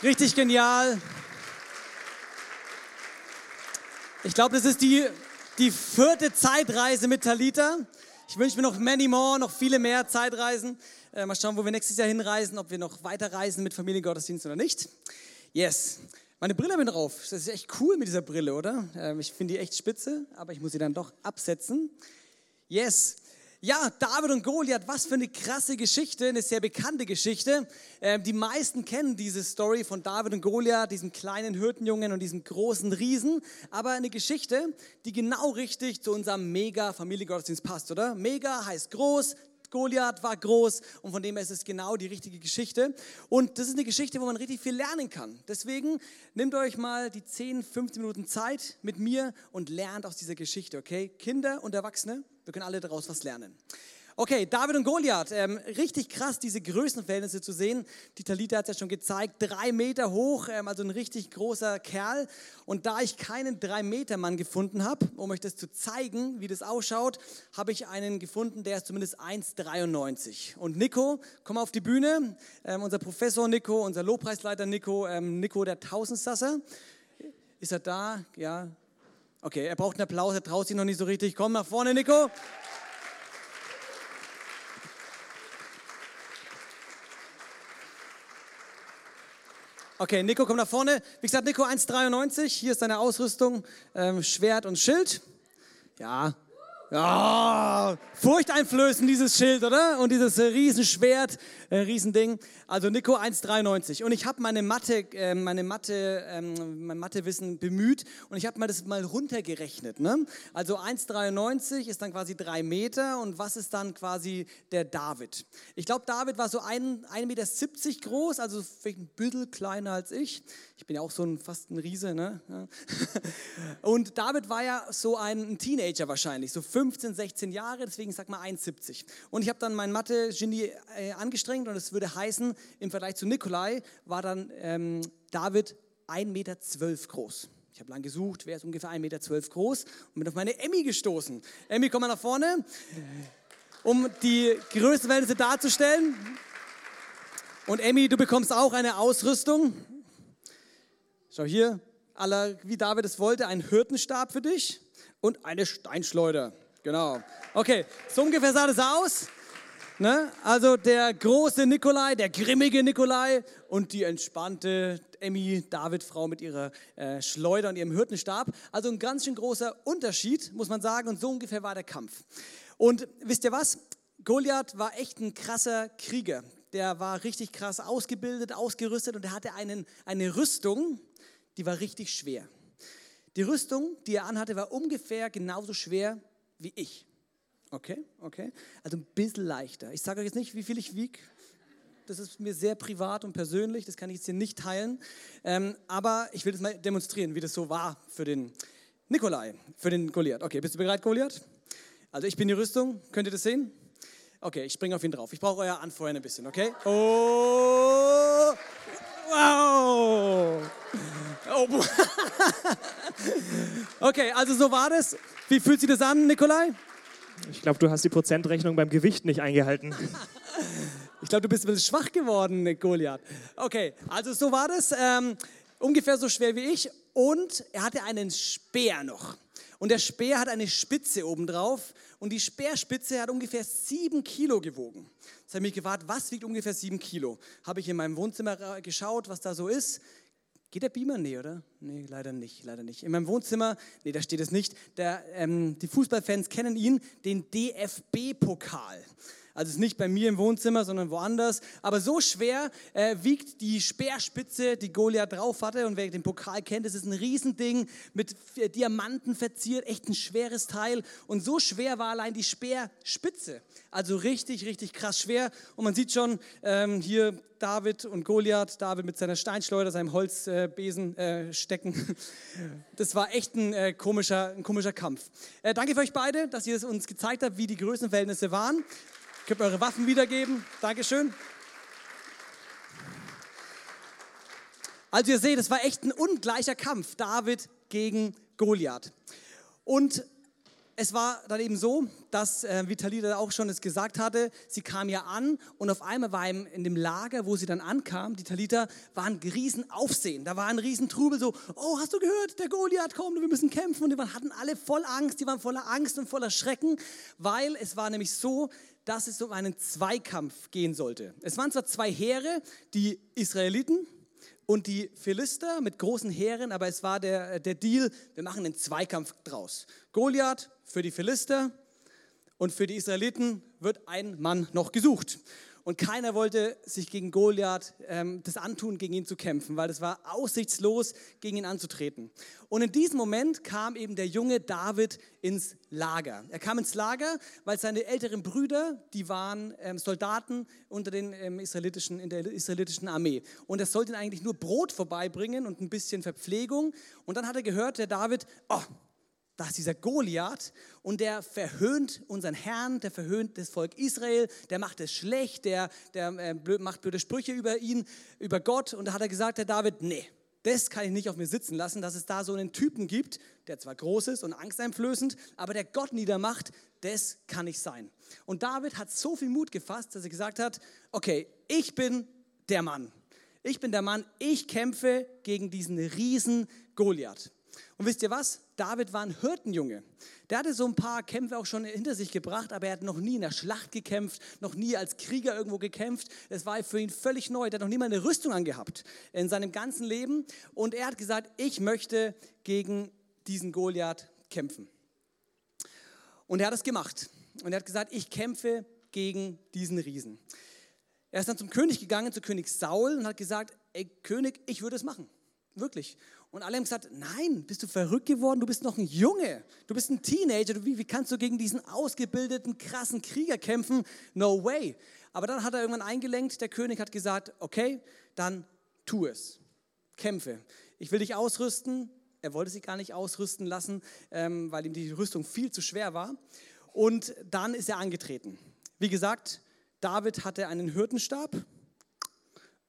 Richtig genial. Ich glaube, das ist die, die vierte Zeitreise mit Talita. Ich wünsche mir noch many more, noch viele mehr Zeitreisen. Äh, mal schauen, wo wir nächstes Jahr hinreisen, ob wir noch weiter reisen mit Familiengottesdienst oder nicht. Yes. Meine Brille bin drauf. Das ist echt cool mit dieser Brille, oder? Ähm, ich finde die echt spitze, aber ich muss sie dann doch absetzen. Yes. Ja, David und Goliath, was für eine krasse Geschichte, eine sehr bekannte Geschichte. Ähm, die meisten kennen diese Story von David und Goliath, diesem kleinen Hirtenjungen und diesem großen Riesen. Aber eine Geschichte, die genau richtig zu unserem Mega-Familiengottesdienst passt, oder? Mega heißt groß, Goliath war groß und von dem her ist es genau die richtige Geschichte. Und das ist eine Geschichte, wo man richtig viel lernen kann. Deswegen nehmt euch mal die 10, 15 Minuten Zeit mit mir und lernt aus dieser Geschichte, okay? Kinder und Erwachsene, wir können alle daraus was lernen. Okay, David und Goliath, ähm, richtig krass, diese Größenverhältnisse zu sehen. Die Talita hat es ja schon gezeigt, drei Meter hoch, ähm, also ein richtig großer Kerl. Und da ich keinen drei Meter Mann gefunden habe, um euch das zu zeigen, wie das ausschaut, habe ich einen gefunden, der ist zumindest 1,93. Und Nico, komm auf die Bühne. Ähm, unser Professor Nico, unser Lobpreisleiter Nico, ähm, Nico der Tausendsasser. Ist er da? Ja, Okay, er braucht einen Applaus, er traut sich noch nicht so richtig. Komm nach vorne, Nico. Okay, Nico, komm nach vorne. Wie gesagt, Nico 1,93. Hier ist deine Ausrüstung: ähm, Schwert und Schild. Ja, ja, furchteinflößend dieses Schild, oder? Und dieses äh, Riesenschwert, äh, Riesending. Also Nico 1,93. Und ich habe meine Mathe, äh, meine Mathe, ähm, mein Mathewissen bemüht und ich habe mal das mal runtergerechnet. Ne? Also 1,93 ist dann quasi drei Meter und was ist dann quasi der David? Ich glaube, David war so 1,70 Meter groß, also vielleicht ein bisschen kleiner als ich. Ich bin ja auch so ein fast ein Riese, ne? Und David war ja so ein Teenager wahrscheinlich, so 15, 16 Jahre, deswegen sag mal 1,70. Und ich habe dann mein Mathe-Genie äh, angestrengt und es würde heißen, im Vergleich zu Nikolai war dann ähm, David 1,12 Meter groß. Ich habe lange gesucht, wer ist ungefähr 1,12 Meter groß und bin auf meine Emmy gestoßen. Emmy, komm mal nach vorne, um die Größenverhältnisse darzustellen. Und Emmy, du bekommst auch eine Ausrüstung. Schau hier, wie David es wollte, ein Hirtenstab für dich und eine Steinschleuder. Genau. Okay, so ungefähr sah das aus. Ne? Also der große Nikolai, der grimmige Nikolai und die entspannte Emmy David-Frau mit ihrer äh, Schleuder und ihrem Hirtenstab. Also ein ganz schön großer Unterschied, muss man sagen. Und so ungefähr war der Kampf. Und wisst ihr was? Goliath war echt ein krasser Krieger. Der war richtig krass ausgebildet, ausgerüstet und er hatte einen, eine Rüstung, die war richtig schwer. Die Rüstung, die er anhatte, war ungefähr genauso schwer wie ich. Okay, okay. Also ein bisschen leichter. Ich sage euch jetzt nicht, wie viel ich wiege. Das ist mir sehr privat und persönlich, das kann ich jetzt hier nicht teilen. Ähm, aber ich will das mal demonstrieren, wie das so war für den Nikolai, für den Goliath. Okay, bist du bereit, Goliath? Also ich bin die Rüstung, könnt ihr das sehen? Okay, ich springe auf ihn drauf. Ich brauche euer Anfeuern ein bisschen, okay? Oh, wow. Oh. okay, also so war das. Wie fühlt sich das an, Nikolai? Ich glaube, du hast die Prozentrechnung beim Gewicht nicht eingehalten. ich glaube, du bist ein bisschen schwach geworden, Goliath. Okay, also so war das. Ähm, ungefähr so schwer wie ich. Und er hatte einen Speer noch. Und der Speer hat eine Spitze obendrauf. Und die Speerspitze hat ungefähr sieben Kilo gewogen. Jetzt habe ich mich gefragt, was wiegt ungefähr sieben Kilo? Habe ich in meinem Wohnzimmer geschaut, was da so ist. Geht der Beamer? Nee, oder? Nee, leider nicht, leider nicht. In meinem Wohnzimmer, nee, da steht es nicht. Der, ähm, die Fußballfans kennen ihn, den DFB-Pokal. Also es ist nicht bei mir im Wohnzimmer, sondern woanders. Aber so schwer äh, wiegt die Speerspitze, die Goliath drauf hatte. Und wer den Pokal kennt, das ist ein Riesending mit Diamanten verziert, echt ein schweres Teil. Und so schwer war allein die Speerspitze. Also richtig, richtig krass schwer. Und man sieht schon ähm, hier David und Goliath, David mit seiner Steinschleuder, seinem Holzbesen äh, stecken. Das war echt ein, äh, komischer, ein komischer Kampf. Äh, danke für euch beide, dass ihr es uns gezeigt habt, wie die Größenverhältnisse waren. Könnt eure Waffen wiedergeben. Dankeschön. Also ihr seht, es war echt ein ungleicher Kampf, David gegen Goliath. Und es war dann eben so, dass, äh, wie Talita auch schon es gesagt hatte, sie kam ja an und auf einmal war im, in dem Lager, wo sie dann ankam, die Talita, war ein riesen Aufsehen. Da war ein riesen Trubel, so, oh, hast du gehört, der Goliath kommt, wir müssen kämpfen. Und die waren, hatten alle voll Angst, die waren voller Angst und voller Schrecken, weil es war nämlich so, dass es um einen Zweikampf gehen sollte. Es waren zwar zwei Heere, die Israeliten, und die Philister mit großen Heeren, aber es war der, der Deal, wir machen einen Zweikampf draus. Goliath für die Philister und für die Israeliten wird ein Mann noch gesucht. Und keiner wollte sich gegen Goliath ähm, das antun, gegen ihn zu kämpfen, weil es war aussichtslos, gegen ihn anzutreten. Und in diesem Moment kam eben der junge David ins Lager. Er kam ins Lager, weil seine älteren Brüder, die waren ähm, Soldaten unter den ähm, israelitischen, in der israelitischen Armee. Und er sollte ihnen eigentlich nur Brot vorbeibringen und ein bisschen Verpflegung. Und dann hat er gehört, der David, oh, da ist dieser Goliath und der verhöhnt unseren Herrn, der verhöhnt das Volk Israel, der macht es schlecht, der, der äh, macht blöde Sprüche über ihn, über Gott. Und da hat er gesagt, der David, nee, das kann ich nicht auf mir sitzen lassen, dass es da so einen Typen gibt, der zwar groß ist und angsteinflößend, aber der Gott niedermacht, das kann nicht sein. Und David hat so viel Mut gefasst, dass er gesagt hat, okay, ich bin der Mann. Ich bin der Mann, ich kämpfe gegen diesen riesen Goliath. Und wisst ihr was? David war ein Hirtenjunge. Der hatte so ein paar Kämpfe auch schon hinter sich gebracht, aber er hat noch nie in der Schlacht gekämpft, noch nie als Krieger irgendwo gekämpft. Es war für ihn völlig neu. Er hat noch nie mal eine Rüstung angehabt in seinem ganzen Leben. Und er hat gesagt, ich möchte gegen diesen Goliath kämpfen. Und er hat es gemacht. Und er hat gesagt, ich kämpfe gegen diesen Riesen. Er ist dann zum König gegangen, zu König Saul und hat gesagt, ey König, ich würde es machen. Wirklich. Und alle haben gesagt, nein, bist du verrückt geworden? Du bist noch ein Junge. Du bist ein Teenager. Wie, wie kannst du gegen diesen ausgebildeten, krassen Krieger kämpfen? No way. Aber dann hat er irgendwann eingelenkt, der König hat gesagt, okay, dann tu es. Kämpfe. Ich will dich ausrüsten. Er wollte sich gar nicht ausrüsten lassen, ähm, weil ihm die Rüstung viel zu schwer war. Und dann ist er angetreten. Wie gesagt, David hatte einen Hürtenstab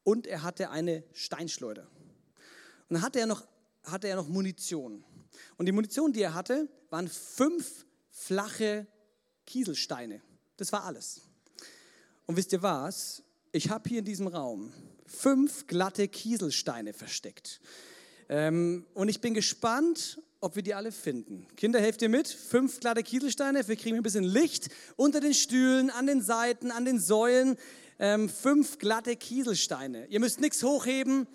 und er hatte eine Steinschleuder. Und dann hatte er noch, hatte er noch Munition. Und die Munition, die er hatte, waren fünf flache Kieselsteine. Das war alles. Und wisst ihr was? Ich habe hier in diesem Raum fünf glatte Kieselsteine versteckt. Ähm, und ich bin gespannt, ob wir die alle finden. Kinder, helft ihr mit? Fünf glatte Kieselsteine, wir kriegen ein bisschen Licht unter den Stühlen, an den Seiten, an den Säulen. Ähm, fünf glatte Kieselsteine. Ihr müsst nichts hochheben.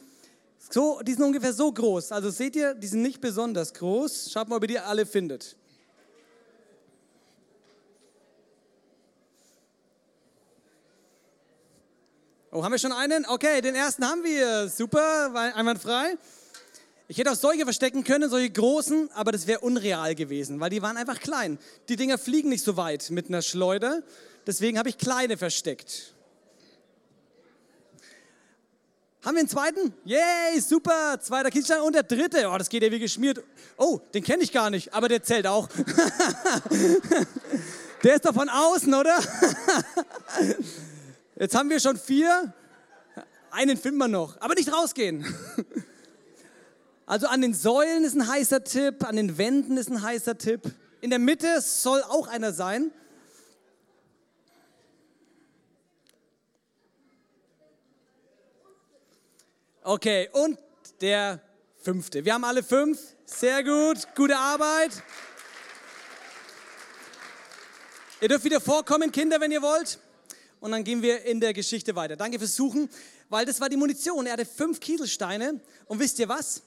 So, die sind ungefähr so groß. Also seht ihr, die sind nicht besonders groß. Schaut mal, ob ihr die alle findet. Oh, haben wir schon einen? Okay, den ersten haben wir. Super, einwandfrei. Ich hätte auch solche verstecken können, solche großen, aber das wäre unreal gewesen, weil die waren einfach klein. Die Dinger fliegen nicht so weit mit einer Schleuder. Deswegen habe ich kleine versteckt. Haben wir einen zweiten? Yay, super. Zweiter Kiezstein und der dritte. Oh, das geht ja wie geschmiert. Oh, den kenne ich gar nicht, aber der zählt auch. der ist doch von außen, oder? Jetzt haben wir schon vier. Einen finden wir noch, aber nicht rausgehen. Also an den Säulen ist ein heißer Tipp, an den Wänden ist ein heißer Tipp. In der Mitte soll auch einer sein. Okay, und der fünfte. Wir haben alle fünf. Sehr gut, gute Arbeit. Ihr dürft wieder vorkommen, Kinder, wenn ihr wollt. Und dann gehen wir in der Geschichte weiter. Danke fürs Suchen, weil das war die Munition. Er hatte fünf Kieselsteine. Und wisst ihr was?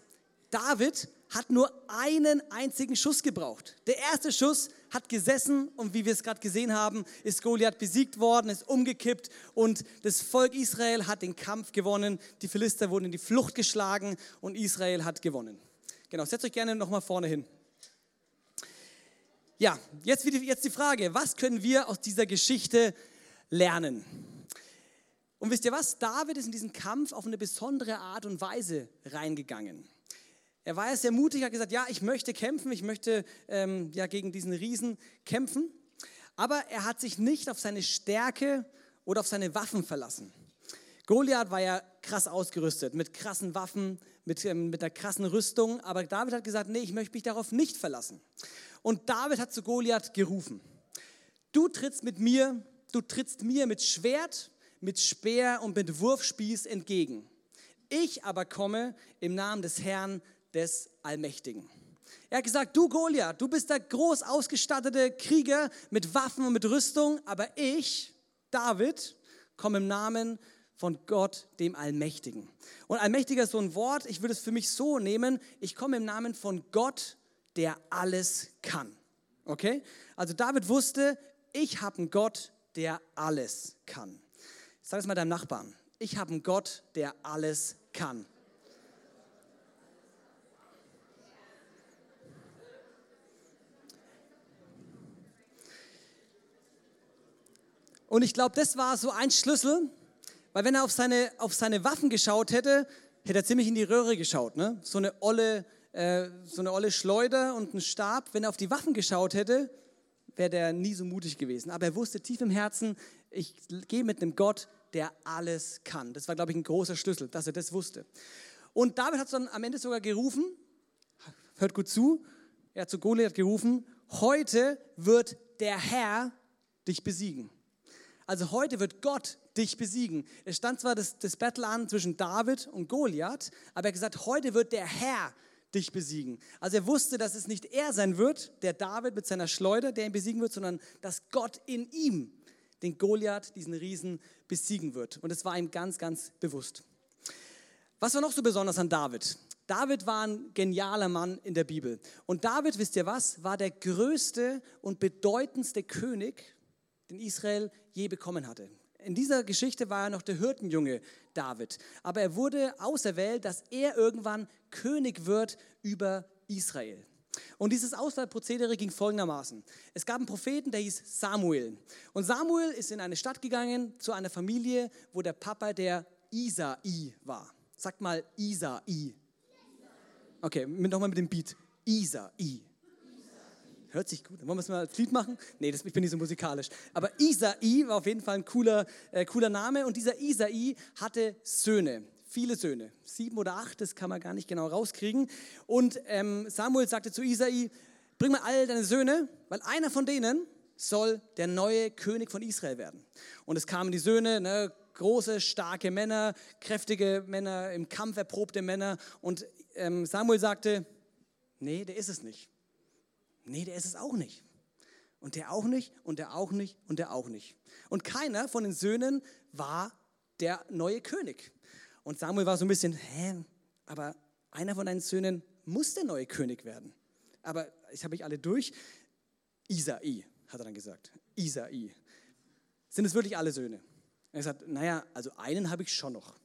David hat nur einen einzigen Schuss gebraucht. Der erste Schuss hat gesessen und wie wir es gerade gesehen haben, ist Goliath besiegt worden, ist umgekippt und das Volk Israel hat den Kampf gewonnen. Die Philister wurden in die Flucht geschlagen und Israel hat gewonnen. Genau, setzt euch gerne nochmal vorne hin. Ja, jetzt, jetzt die Frage, was können wir aus dieser Geschichte lernen? Und wisst ihr was? David ist in diesen Kampf auf eine besondere Art und Weise reingegangen. Er war ja sehr mutig, hat gesagt, ja, ich möchte kämpfen, ich möchte ähm, ja, gegen diesen Riesen kämpfen. Aber er hat sich nicht auf seine Stärke oder auf seine Waffen verlassen. Goliath war ja krass ausgerüstet, mit krassen Waffen, mit, ähm, mit einer krassen Rüstung, aber David hat gesagt, nee, ich möchte mich darauf nicht verlassen. Und David hat zu Goliath gerufen, du trittst mit mir, du trittst mir mit Schwert, mit Speer und mit Wurfspieß entgegen. Ich aber komme im Namen des Herrn, des Allmächtigen. Er hat gesagt, du Goliath, du bist der groß ausgestattete Krieger mit Waffen und mit Rüstung, aber ich, David, komme im Namen von Gott, dem Allmächtigen. Und Allmächtiger ist so ein Wort, ich würde es für mich so nehmen, ich komme im Namen von Gott, der alles kann. Okay? Also David wusste, ich habe einen Gott, der alles kann. Sag es mal deinem Nachbarn. Ich habe einen Gott, der alles kann. Und ich glaube, das war so ein Schlüssel, weil wenn er auf seine, auf seine Waffen geschaut hätte, hätte er ziemlich in die Röhre geschaut. Ne? So, eine olle, äh, so eine olle Schleuder und ein Stab. Wenn er auf die Waffen geschaut hätte, wäre der nie so mutig gewesen. Aber er wusste tief im Herzen, ich gehe mit einem Gott, der alles kann. Das war, glaube ich, ein großer Schlüssel, dass er das wusste. Und David hat dann am Ende sogar gerufen, hört gut zu, er hat zu Goliath gerufen, heute wird der Herr dich besiegen. Also heute wird Gott dich besiegen. Es stand zwar das, das Battle an zwischen David und Goliath, aber er hat gesagt, heute wird der Herr dich besiegen. Also er wusste, dass es nicht er sein wird, der David mit seiner Schleuder, der ihn besiegen wird, sondern dass Gott in ihm den Goliath, diesen Riesen, besiegen wird. Und es war ihm ganz, ganz bewusst. Was war noch so besonders an David? David war ein genialer Mann in der Bibel. Und David, wisst ihr was, war der größte und bedeutendste König den Israel je bekommen hatte. In dieser Geschichte war er noch der Hirtenjunge David, aber er wurde auserwählt, dass er irgendwann König wird über Israel. Und dieses Auswahlprozedere ging folgendermaßen. Es gab einen Propheten, der hieß Samuel. Und Samuel ist in eine Stadt gegangen zu einer Familie, wo der Papa der Isai war. Sagt mal Isai. Okay, nochmal mit dem Beat. Isai. Hört sich gut. Wollen wir es mal als Lied machen? Nee, das, ich bin nicht so musikalisch. Aber Isai war auf jeden Fall ein cooler, äh, cooler Name. Und dieser Isai hatte Söhne, viele Söhne. Sieben oder acht, das kann man gar nicht genau rauskriegen. Und ähm, Samuel sagte zu Isai, bring mal all deine Söhne, weil einer von denen soll der neue König von Israel werden. Und es kamen die Söhne, ne, große, starke Männer, kräftige Männer, im Kampf erprobte Männer. Und ähm, Samuel sagte, nee, der ist es nicht. Nee, der ist es auch nicht. Und der auch nicht, und der auch nicht, und der auch nicht. Und keiner von den Söhnen war der neue König. Und Samuel war so ein bisschen, hä, aber einer von deinen Söhnen muss der neue König werden. Aber ich habe ich alle durch. Isai, hat er dann gesagt. Isai. Sind es wirklich alle Söhne? Er hat gesagt, naja, also einen habe ich schon noch.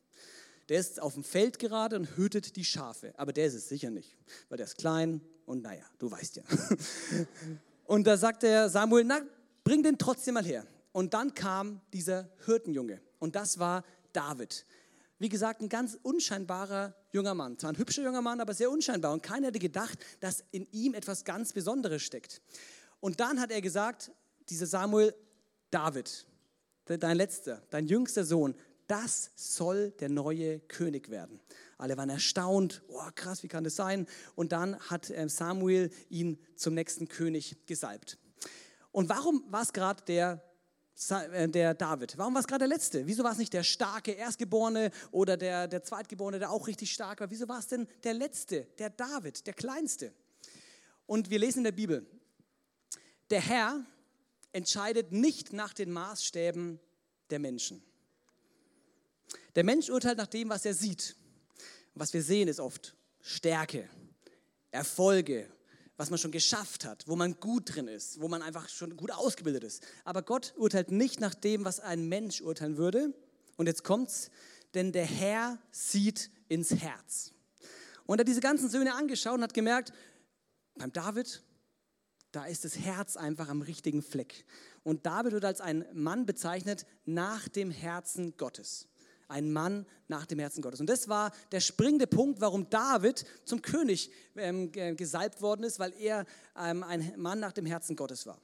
Der ist auf dem Feld gerade und hütet die Schafe. Aber der ist es sicher nicht, weil der ist klein, und naja, du weißt ja. Und da sagte Samuel, na, bring den trotzdem mal her. Und dann kam dieser Hirtenjunge. Und das war David. Wie gesagt, ein ganz unscheinbarer junger Mann. Zwar ein hübscher junger Mann, aber sehr unscheinbar. Und keiner hätte gedacht, dass in ihm etwas ganz Besonderes steckt. Und dann hat er gesagt, dieser Samuel, David, dein letzter, dein jüngster Sohn, das soll der neue König werden. Alle waren erstaunt, oh krass, wie kann das sein? Und dann hat ähm, Samuel ihn zum nächsten König gesalbt. Und warum war es gerade der, äh, der David? Warum war es gerade der Letzte? Wieso war es nicht der starke Erstgeborene oder der, der Zweitgeborene, der auch richtig stark war? Wieso war es denn der Letzte, der David, der Kleinste? Und wir lesen in der Bibel, der Herr entscheidet nicht nach den Maßstäben der Menschen. Der Mensch urteilt nach dem, was er sieht. Und was wir sehen, ist oft Stärke, Erfolge, was man schon geschafft hat, wo man gut drin ist, wo man einfach schon gut ausgebildet ist. Aber Gott urteilt nicht nach dem, was ein Mensch urteilen würde. Und jetzt kommt's, denn der Herr sieht ins Herz. Und er hat diese ganzen Söhne angeschaut und hat gemerkt, beim David, da ist das Herz einfach am richtigen Fleck. Und David wird als ein Mann bezeichnet nach dem Herzen Gottes ein Mann nach dem Herzen Gottes. Und das war der springende Punkt, warum David zum König ähm, gesalbt worden ist, weil er ähm, ein Mann nach dem Herzen Gottes war.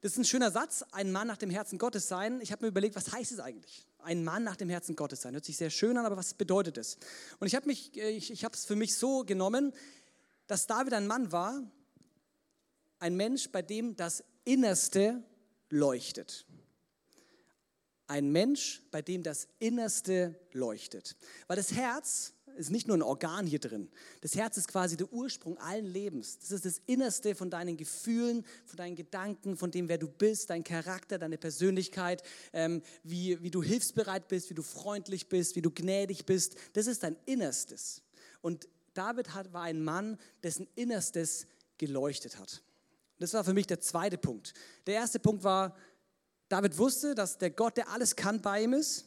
Das ist ein schöner Satz, ein Mann nach dem Herzen Gottes sein. Ich habe mir überlegt, was heißt es eigentlich? ein Mann nach dem Herzen Gottes sein. Hört sich sehr schön an, aber was bedeutet es? Und ich habe ich, ich es für mich so genommen, dass David ein Mann war, ein Mensch, bei dem das Innerste leuchtet. Ein Mensch, bei dem das Innerste leuchtet. Weil das Herz ist nicht nur ein Organ hier drin. Das Herz ist quasi der Ursprung allen Lebens. Das ist das Innerste von deinen Gefühlen, von deinen Gedanken, von dem, wer du bist, dein Charakter, deine Persönlichkeit, ähm, wie, wie du hilfsbereit bist, wie du freundlich bist, wie du gnädig bist. Das ist dein Innerstes. Und David hat, war ein Mann, dessen Innerstes geleuchtet hat. Das war für mich der zweite Punkt. Der erste Punkt war, David wusste, dass der Gott, der alles kann, bei ihm ist.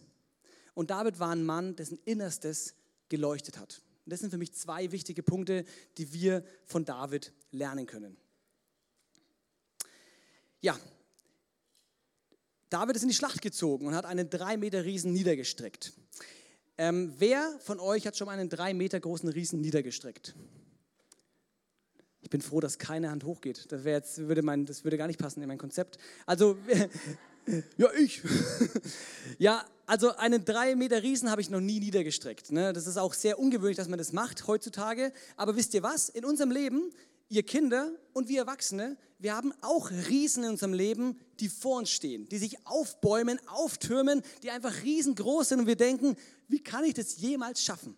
Und David war ein Mann, dessen Innerstes geleuchtet hat. Und das sind für mich zwei wichtige Punkte, die wir von David lernen können. Ja, David ist in die Schlacht gezogen und hat einen drei Meter Riesen niedergestreckt. Ähm, wer von euch hat schon mal einen drei Meter großen Riesen niedergestreckt? Ich bin froh, dass keine Hand hochgeht. Das, jetzt, würde mein, das würde gar nicht passen in mein Konzept. Also, ja, ich. ja, also einen drei Meter Riesen habe ich noch nie niedergestreckt. Ne? Das ist auch sehr ungewöhnlich, dass man das macht heutzutage. Aber wisst ihr was? In unserem Leben, ihr Kinder und wir Erwachsene, wir haben auch Riesen in unserem Leben, die vor uns stehen, die sich aufbäumen, auftürmen, die einfach riesengroß sind und wir denken, wie kann ich das jemals schaffen?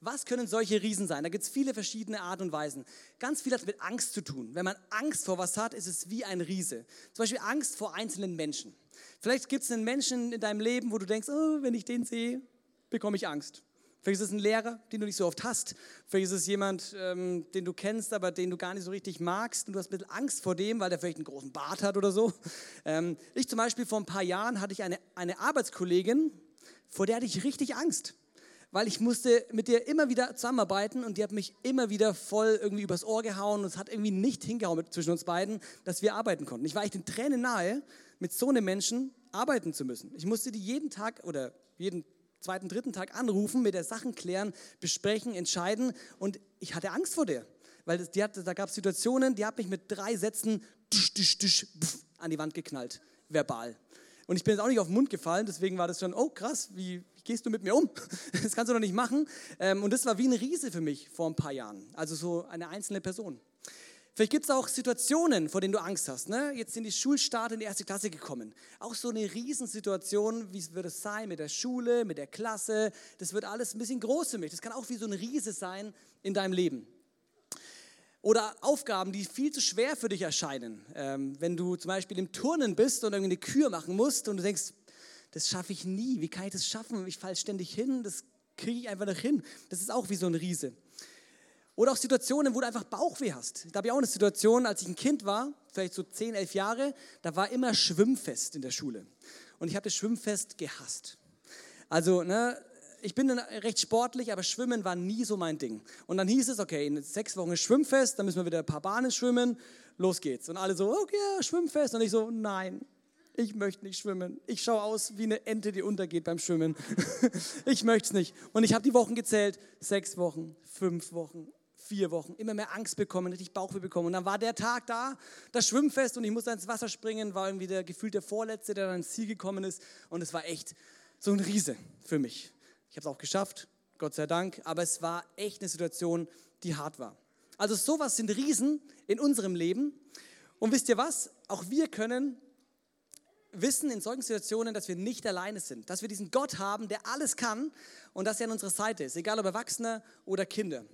Was können solche Riesen sein? Da gibt es viele verschiedene Arten und Weisen. Ganz viel hat mit Angst zu tun. Wenn man Angst vor was hat, ist es wie ein Riese. Zum Beispiel Angst vor einzelnen Menschen. Vielleicht gibt es einen Menschen in deinem Leben, wo du denkst, oh, wenn ich den sehe, bekomme ich Angst. Vielleicht ist es ein Lehrer, den du nicht so oft hast. Vielleicht ist es jemand, ähm, den du kennst, aber den du gar nicht so richtig magst. Und du hast ein bisschen Angst vor dem, weil der vielleicht einen großen Bart hat oder so. Ähm, ich zum Beispiel vor ein paar Jahren hatte ich eine, eine Arbeitskollegin, vor der hatte ich richtig Angst weil ich musste mit dir immer wieder zusammenarbeiten und die hat mich immer wieder voll irgendwie übers Ohr gehauen und es hat irgendwie nicht hingehauen zwischen uns beiden, dass wir arbeiten konnten. Ich war echt den Tränen nahe, mit so einem Menschen arbeiten zu müssen. Ich musste die jeden Tag oder jeden zweiten, dritten Tag anrufen, mit der Sachen klären, besprechen, entscheiden und ich hatte Angst vor der, weil die hat, da gab es Situationen, die hat mich mit drei Sätzen tsch, tsch, tsch, pf, an die Wand geknallt, verbal. Und ich bin jetzt auch nicht auf den Mund gefallen, deswegen war das schon, oh krass, wie gehst du mit mir um? Das kannst du doch nicht machen. Ähm, und das war wie ein Riese für mich vor ein paar Jahren. Also so eine einzelne Person. Vielleicht gibt es auch Situationen, vor denen du Angst hast. Ne? Jetzt sind die Schulstart in die erste Klasse gekommen. Auch so eine Riesensituation, wie wird es sein mit der Schule, mit der Klasse. Das wird alles ein bisschen groß für mich. Das kann auch wie so ein Riese sein in deinem Leben. Oder Aufgaben, die viel zu schwer für dich erscheinen. Ähm, wenn du zum Beispiel im Turnen bist und irgendwie eine Kür machen musst und du denkst, das schaffe ich nie, wie kann ich das schaffen? Ich falle ständig hin, das kriege ich einfach nicht hin. Das ist auch wie so ein Riese. Oder auch Situationen, wo du einfach Bauchweh hast. Da habe ich auch eine Situation, als ich ein Kind war, vielleicht so 10, 11 Jahre, da war immer Schwimmfest in der Schule. Und ich habe das Schwimmfest gehasst. Also, ne, ich bin recht sportlich, aber Schwimmen war nie so mein Ding. Und dann hieß es, okay, in sechs Wochen ist Schwimmfest, dann müssen wir wieder ein paar Bahnen schwimmen, los geht's. Und alle so, okay, Schwimmfest. Und ich so, nein, ich möchte nicht schwimmen. Ich schaue aus wie eine Ente, die untergeht beim Schwimmen. ich möchte es nicht. Und ich habe die Wochen gezählt, sechs Wochen, fünf Wochen, vier Wochen, immer mehr Angst bekommen, richtig Bauchweh bekommen. Und dann war der Tag da, das Schwimmfest und ich musste ins Wasser springen, war irgendwie der gefühlte Vorletzte, der dann ins Ziel gekommen ist. Und es war echt so ein Riese für mich. Ich habe es auch geschafft, Gott sei Dank, aber es war echt eine Situation, die hart war. Also sowas sind Riesen in unserem Leben. Und wisst ihr was? Auch wir können wissen in solchen Situationen, dass wir nicht alleine sind, dass wir diesen Gott haben, der alles kann und dass er an unserer Seite ist, egal ob Erwachsene oder Kinder.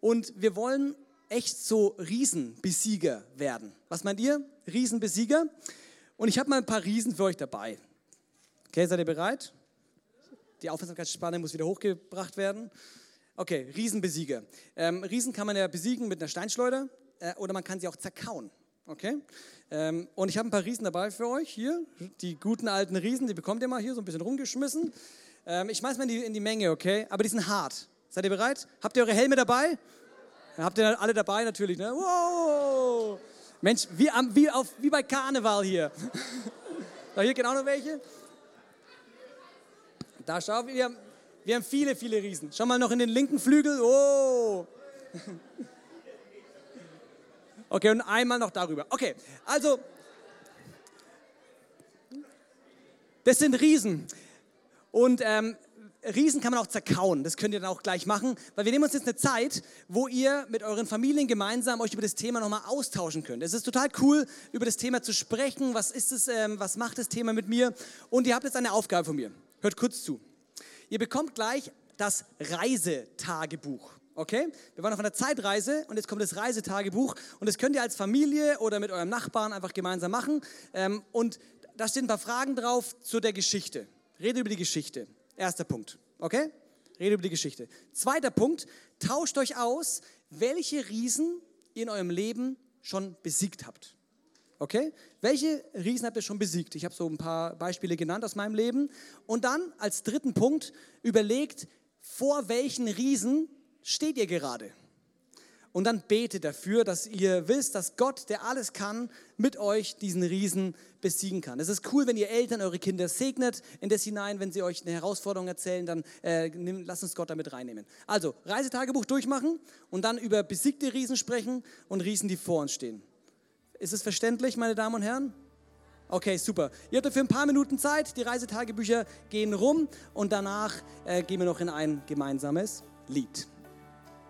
Und wir wollen echt so Riesenbesieger werden. Was meint ihr? Riesenbesieger? Und ich habe mal ein paar Riesen für euch dabei. Okay, seid ihr bereit? Die Aufmerksamkeitsspanne muss wieder hochgebracht werden. Okay, Riesenbesieger. Ähm, Riesen kann man ja besiegen mit einer Steinschleuder äh, oder man kann sie auch zerkauen. Okay? Ähm, und ich habe ein paar Riesen dabei für euch hier. Die guten alten Riesen, die bekommt ihr mal hier so ein bisschen rumgeschmissen. Ähm, ich schmeiß mal in die, in die Menge, okay? Aber die sind hart. Seid ihr bereit? Habt ihr eure Helme dabei? Ja, habt ihr alle dabei natürlich, ne? Wow! Mensch, wie, wie, auf, wie bei Karneval hier. da hier genau noch welche. Da schau, wir haben, wir haben viele, viele Riesen. Schau mal noch in den linken Flügel. Oh! Okay, und einmal noch darüber. Okay, also, das sind Riesen. Und ähm, Riesen kann man auch zerkauen. Das könnt ihr dann auch gleich machen, weil wir nehmen uns jetzt eine Zeit, wo ihr mit euren Familien gemeinsam euch über das Thema nochmal austauschen könnt. Es ist total cool, über das Thema zu sprechen. Was ist es, ähm, was macht das Thema mit mir? Und ihr habt jetzt eine Aufgabe von mir. Hört kurz zu. Ihr bekommt gleich das Reisetagebuch. Okay? Wir waren auf einer Zeitreise und jetzt kommt das Reisetagebuch und das könnt ihr als Familie oder mit eurem Nachbarn einfach gemeinsam machen. Ähm, und da stehen ein paar Fragen drauf zu der Geschichte. Rede über die Geschichte. Erster Punkt. Okay? Rede über die Geschichte. Zweiter Punkt. Tauscht euch aus, welche Riesen ihr in eurem Leben schon besiegt habt. Okay? Welche Riesen habt ihr schon besiegt? Ich habe so ein paar Beispiele genannt aus meinem Leben. Und dann als dritten Punkt überlegt, vor welchen Riesen steht ihr gerade? Und dann betet dafür, dass ihr wisst, dass Gott, der alles kann, mit euch diesen Riesen besiegen kann. Es ist cool, wenn ihr Eltern eure Kinder segnet in das hinein, wenn sie euch eine Herausforderung erzählen, dann äh, nimm, lasst uns Gott damit reinnehmen. Also, Reisetagebuch durchmachen und dann über besiegte Riesen sprechen und Riesen, die vor uns stehen. Ist es verständlich, meine Damen und Herren? Okay, super. Ihr habt dafür ein paar Minuten Zeit. Die Reisetagebücher gehen rum und danach äh, gehen wir noch in ein gemeinsames Lied.